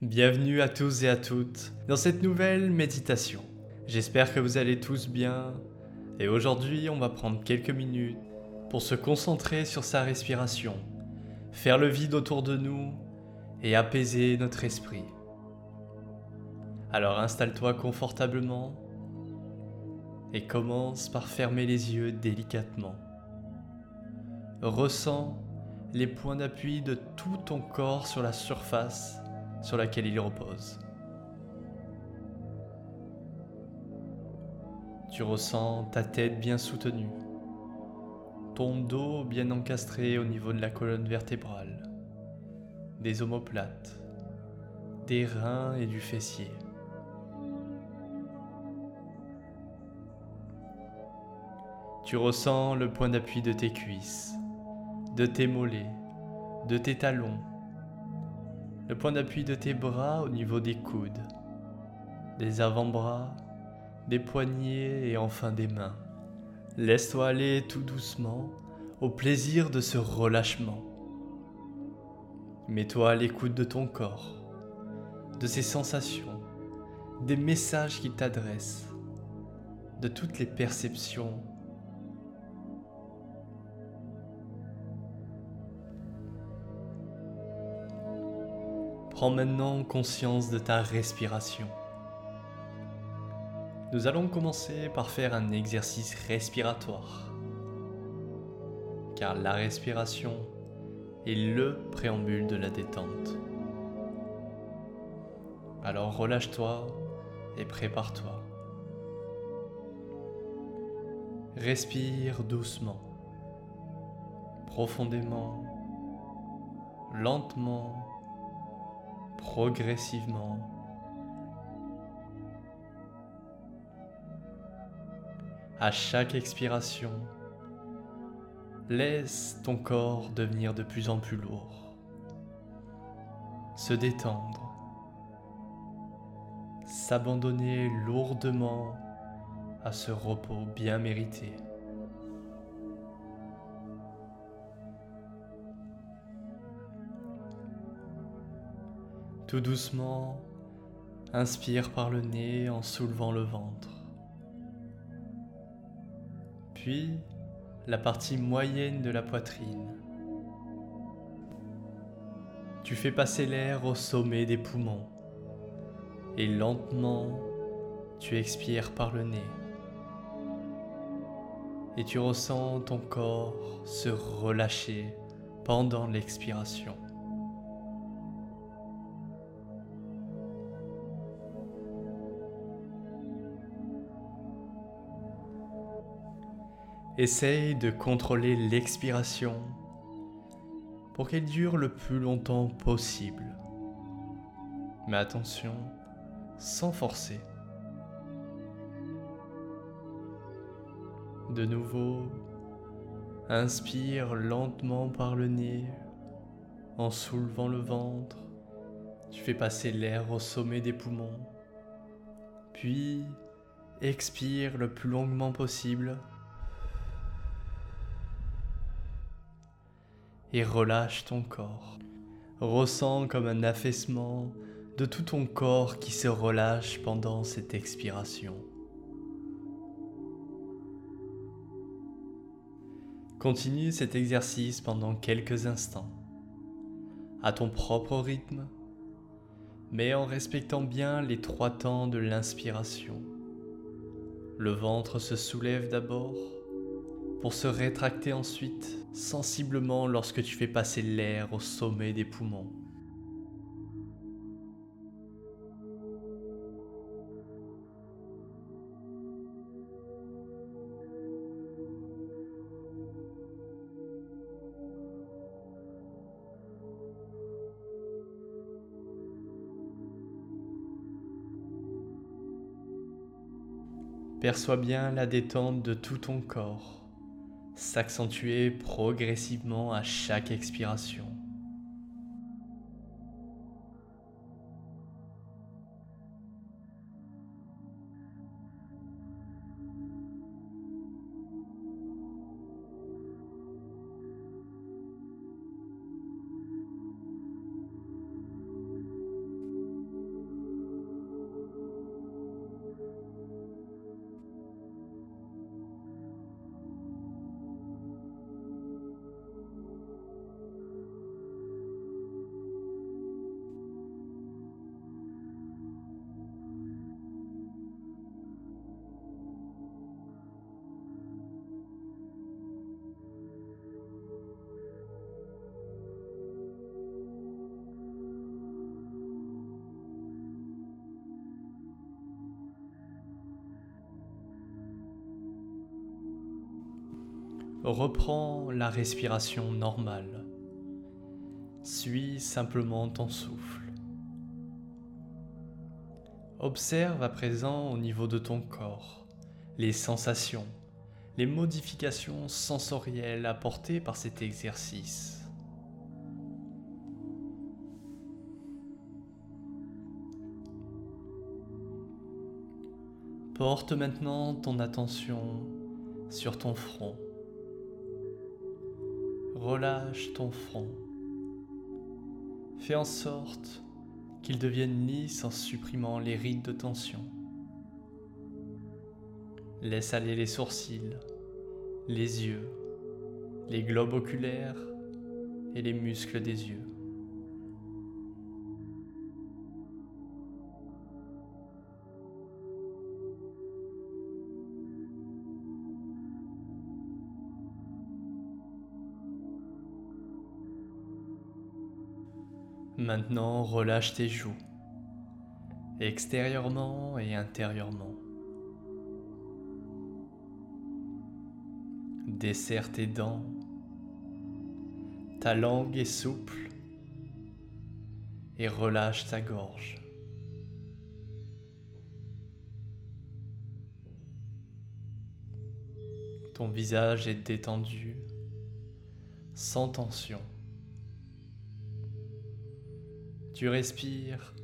Bienvenue à tous et à toutes dans cette nouvelle méditation. J'espère que vous allez tous bien et aujourd'hui on va prendre quelques minutes pour se concentrer sur sa respiration, faire le vide autour de nous et apaiser notre esprit. Alors installe-toi confortablement et commence par fermer les yeux délicatement. Ressens les points d'appui de tout ton corps sur la surface sur laquelle il repose. Tu ressens ta tête bien soutenue, ton dos bien encastré au niveau de la colonne vertébrale, des omoplates, des reins et du fessier. Tu ressens le point d'appui de tes cuisses, de tes mollets, de tes talons, le point d'appui de tes bras au niveau des coudes, des avant-bras, des poignets et enfin des mains. Laisse-toi aller tout doucement au plaisir de ce relâchement. Mets-toi à l'écoute de ton corps, de ses sensations, des messages qu'il t'adresse, de toutes les perceptions Prends maintenant conscience de ta respiration. Nous allons commencer par faire un exercice respiratoire. Car la respiration est le préambule de la détente. Alors relâche-toi et prépare-toi. Respire doucement, profondément, lentement progressivement. À chaque expiration, laisse ton corps devenir de plus en plus lourd, se détendre, s'abandonner lourdement à ce repos bien mérité. Tout doucement, inspire par le nez en soulevant le ventre. Puis la partie moyenne de la poitrine. Tu fais passer l'air au sommet des poumons et lentement tu expires par le nez. Et tu ressens ton corps se relâcher pendant l'expiration. Essaye de contrôler l'expiration pour qu'elle dure le plus longtemps possible. Mais attention, sans forcer. De nouveau, inspire lentement par le nez en soulevant le ventre. Tu fais passer l'air au sommet des poumons. Puis, expire le plus longuement possible et relâche ton corps. Ressens comme un affaissement de tout ton corps qui se relâche pendant cette expiration. Continue cet exercice pendant quelques instants, à ton propre rythme, mais en respectant bien les trois temps de l'inspiration. Le ventre se soulève d'abord, pour se rétracter ensuite sensiblement lorsque tu fais passer l'air au sommet des poumons. Perçois bien la détente de tout ton corps s'accentuer progressivement à chaque expiration. Reprends la respiration normale. Suis simplement ton souffle. Observe à présent au niveau de ton corps les sensations, les modifications sensorielles apportées par cet exercice. Porte maintenant ton attention sur ton front. Relâche ton front. Fais en sorte qu'il devienne lisse en supprimant les rides de tension. Laisse aller les sourcils, les yeux, les globes oculaires et les muscles des yeux. Maintenant, relâche tes joues, extérieurement et intérieurement. Desserre tes dents, ta langue est souple et relâche ta gorge. Ton visage est détendu, sans tension. Tu respires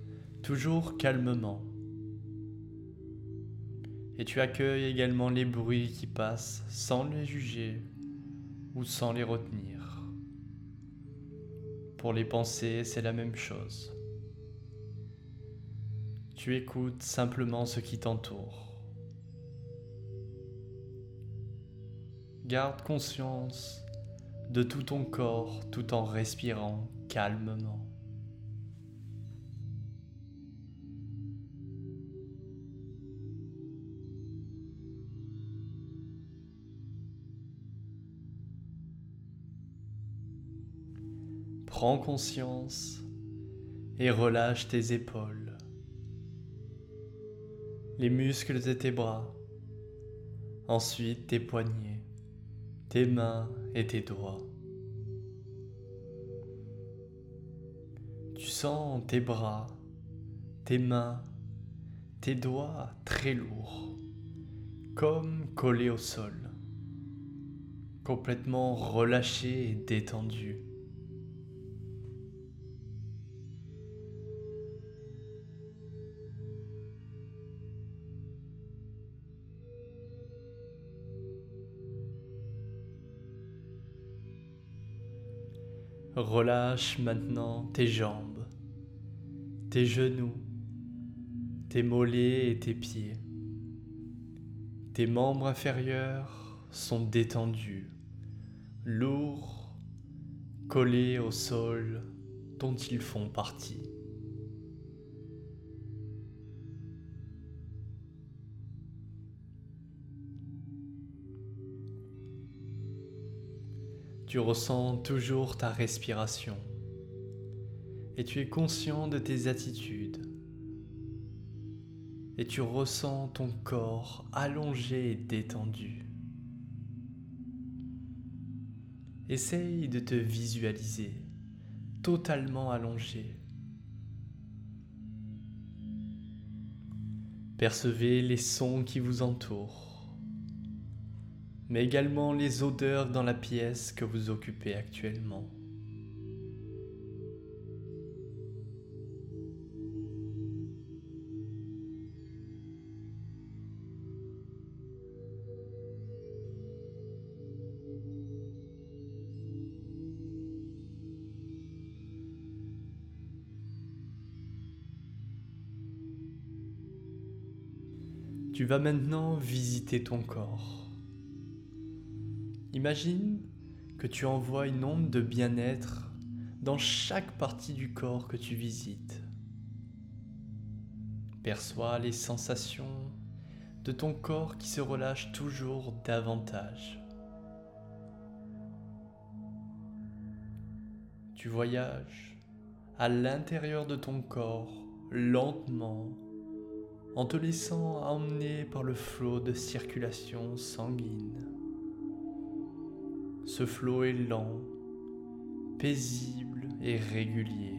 toujours calmement. Et tu accueilles également les bruits qui passent sans les juger ou sans les retenir. Pour les pensées, c'est la même chose. Tu écoutes simplement ce qui t'entoure. Garde conscience de tout ton corps tout en respirant calmement. Prends conscience et relâche tes épaules, les muscles de tes bras, ensuite tes poignets, tes mains et tes doigts. Tu sens tes bras, tes mains, tes doigts très lourds, comme collés au sol, complètement relâchés et détendus. Relâche maintenant tes jambes, tes genoux, tes mollets et tes pieds. Tes membres inférieurs sont détendus, lourds, collés au sol dont ils font partie. Tu ressens toujours ta respiration et tu es conscient de tes attitudes. Et tu ressens ton corps allongé et détendu. Essaye de te visualiser totalement allongé. Percevez les sons qui vous entourent mais également les odeurs dans la pièce que vous occupez actuellement. Tu vas maintenant visiter ton corps. Imagine que tu envoies une onde de bien-être dans chaque partie du corps que tu visites. Perçois les sensations de ton corps qui se relâche toujours davantage. Tu voyages à l'intérieur de ton corps lentement en te laissant emmener par le flot de circulation sanguine. Ce flot est lent, paisible et régulier.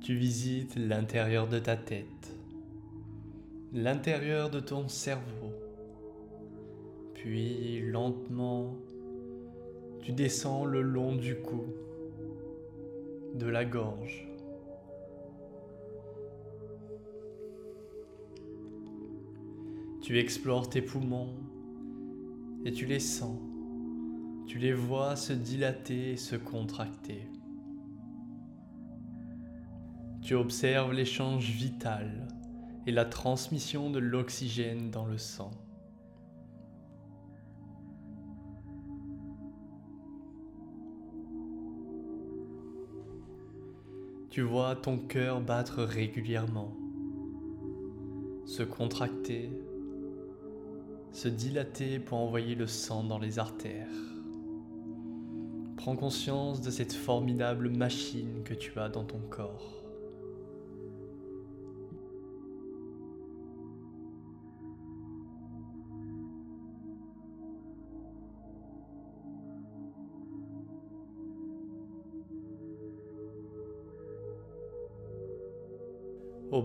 Tu visites l'intérieur de ta tête, l'intérieur de ton cerveau, puis lentement, tu descends le long du cou, de la gorge. Tu explores tes poumons et tu les sens. Tu les vois se dilater et se contracter. Tu observes l'échange vital et la transmission de l'oxygène dans le sang. Tu vois ton cœur battre régulièrement, se contracter, se dilater pour envoyer le sang dans les artères. Prends conscience de cette formidable machine que tu as dans ton corps.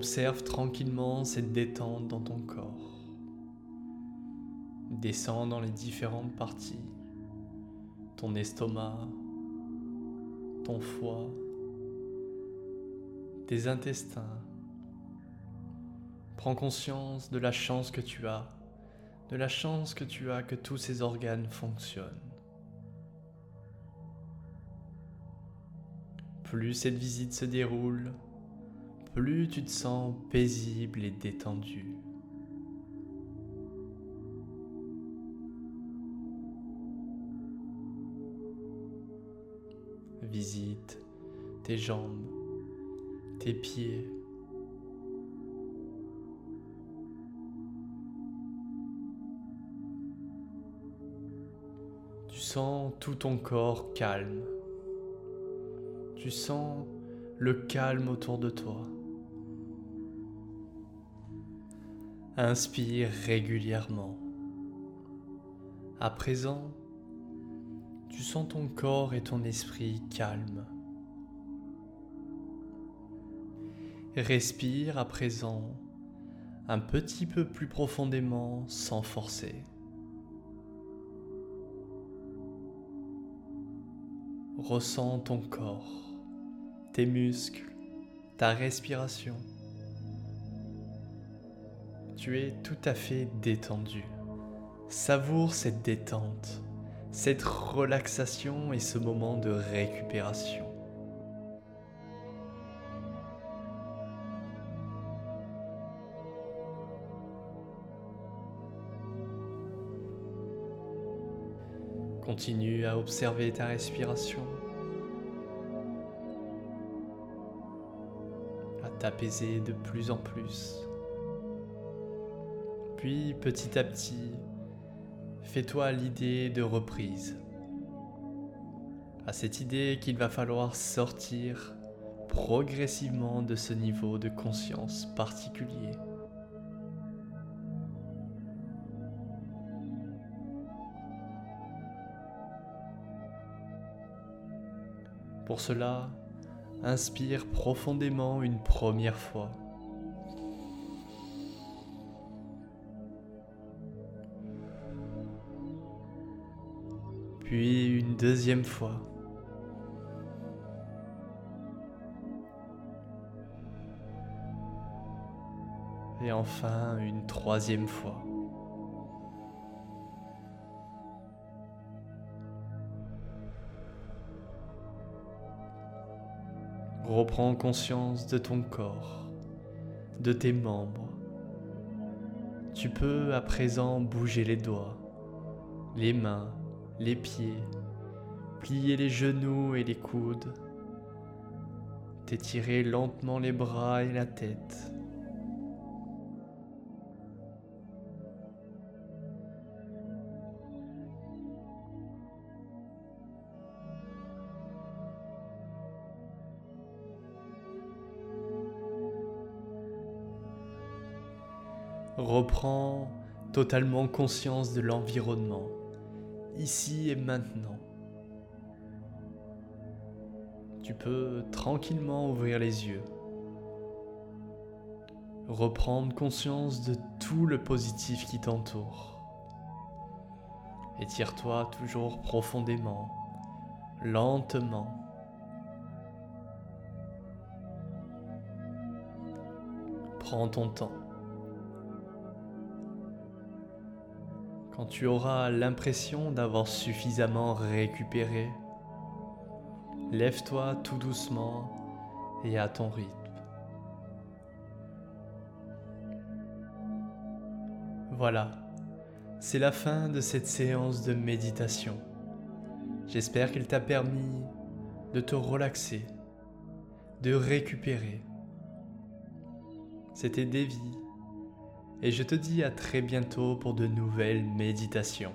Observe tranquillement cette détente dans ton corps. Descends dans les différentes parties. Ton estomac, ton foie, tes intestins. Prends conscience de la chance que tu as, de la chance que tu as que tous ces organes fonctionnent. Plus cette visite se déroule, plus tu te sens paisible et détendu. Visite tes jambes, tes pieds. Tu sens tout ton corps calme. Tu sens le calme autour de toi. Inspire régulièrement. À présent, tu sens ton corps et ton esprit calmes. Respire à présent un petit peu plus profondément sans forcer. Ressens ton corps, tes muscles, ta respiration tu es tout à fait détendu. Savoure cette détente, cette relaxation et ce moment de récupération. Continue à observer ta respiration, à t'apaiser de plus en plus. Puis petit à petit, fais-toi l'idée de reprise. À cette idée qu'il va falloir sortir progressivement de ce niveau de conscience particulier. Pour cela, inspire profondément une première fois. Puis une deuxième fois. Et enfin une troisième fois. Reprends conscience de ton corps, de tes membres. Tu peux à présent bouger les doigts, les mains, les pieds, plier les genoux et les coudes, d'étirer lentement les bras et la tête. Reprends totalement conscience de l'environnement ici et maintenant. Tu peux tranquillement ouvrir les yeux, reprendre conscience de tout le positif qui t'entoure. Étire-toi toujours profondément, lentement. Prends ton temps. Quand tu auras l'impression d'avoir suffisamment récupéré, lève-toi tout doucement et à ton rythme. Voilà, c'est la fin de cette séance de méditation. J'espère qu'elle t'a permis de te relaxer, de récupérer. C'était Davy et je te dis à très bientôt pour de nouvelles méditations.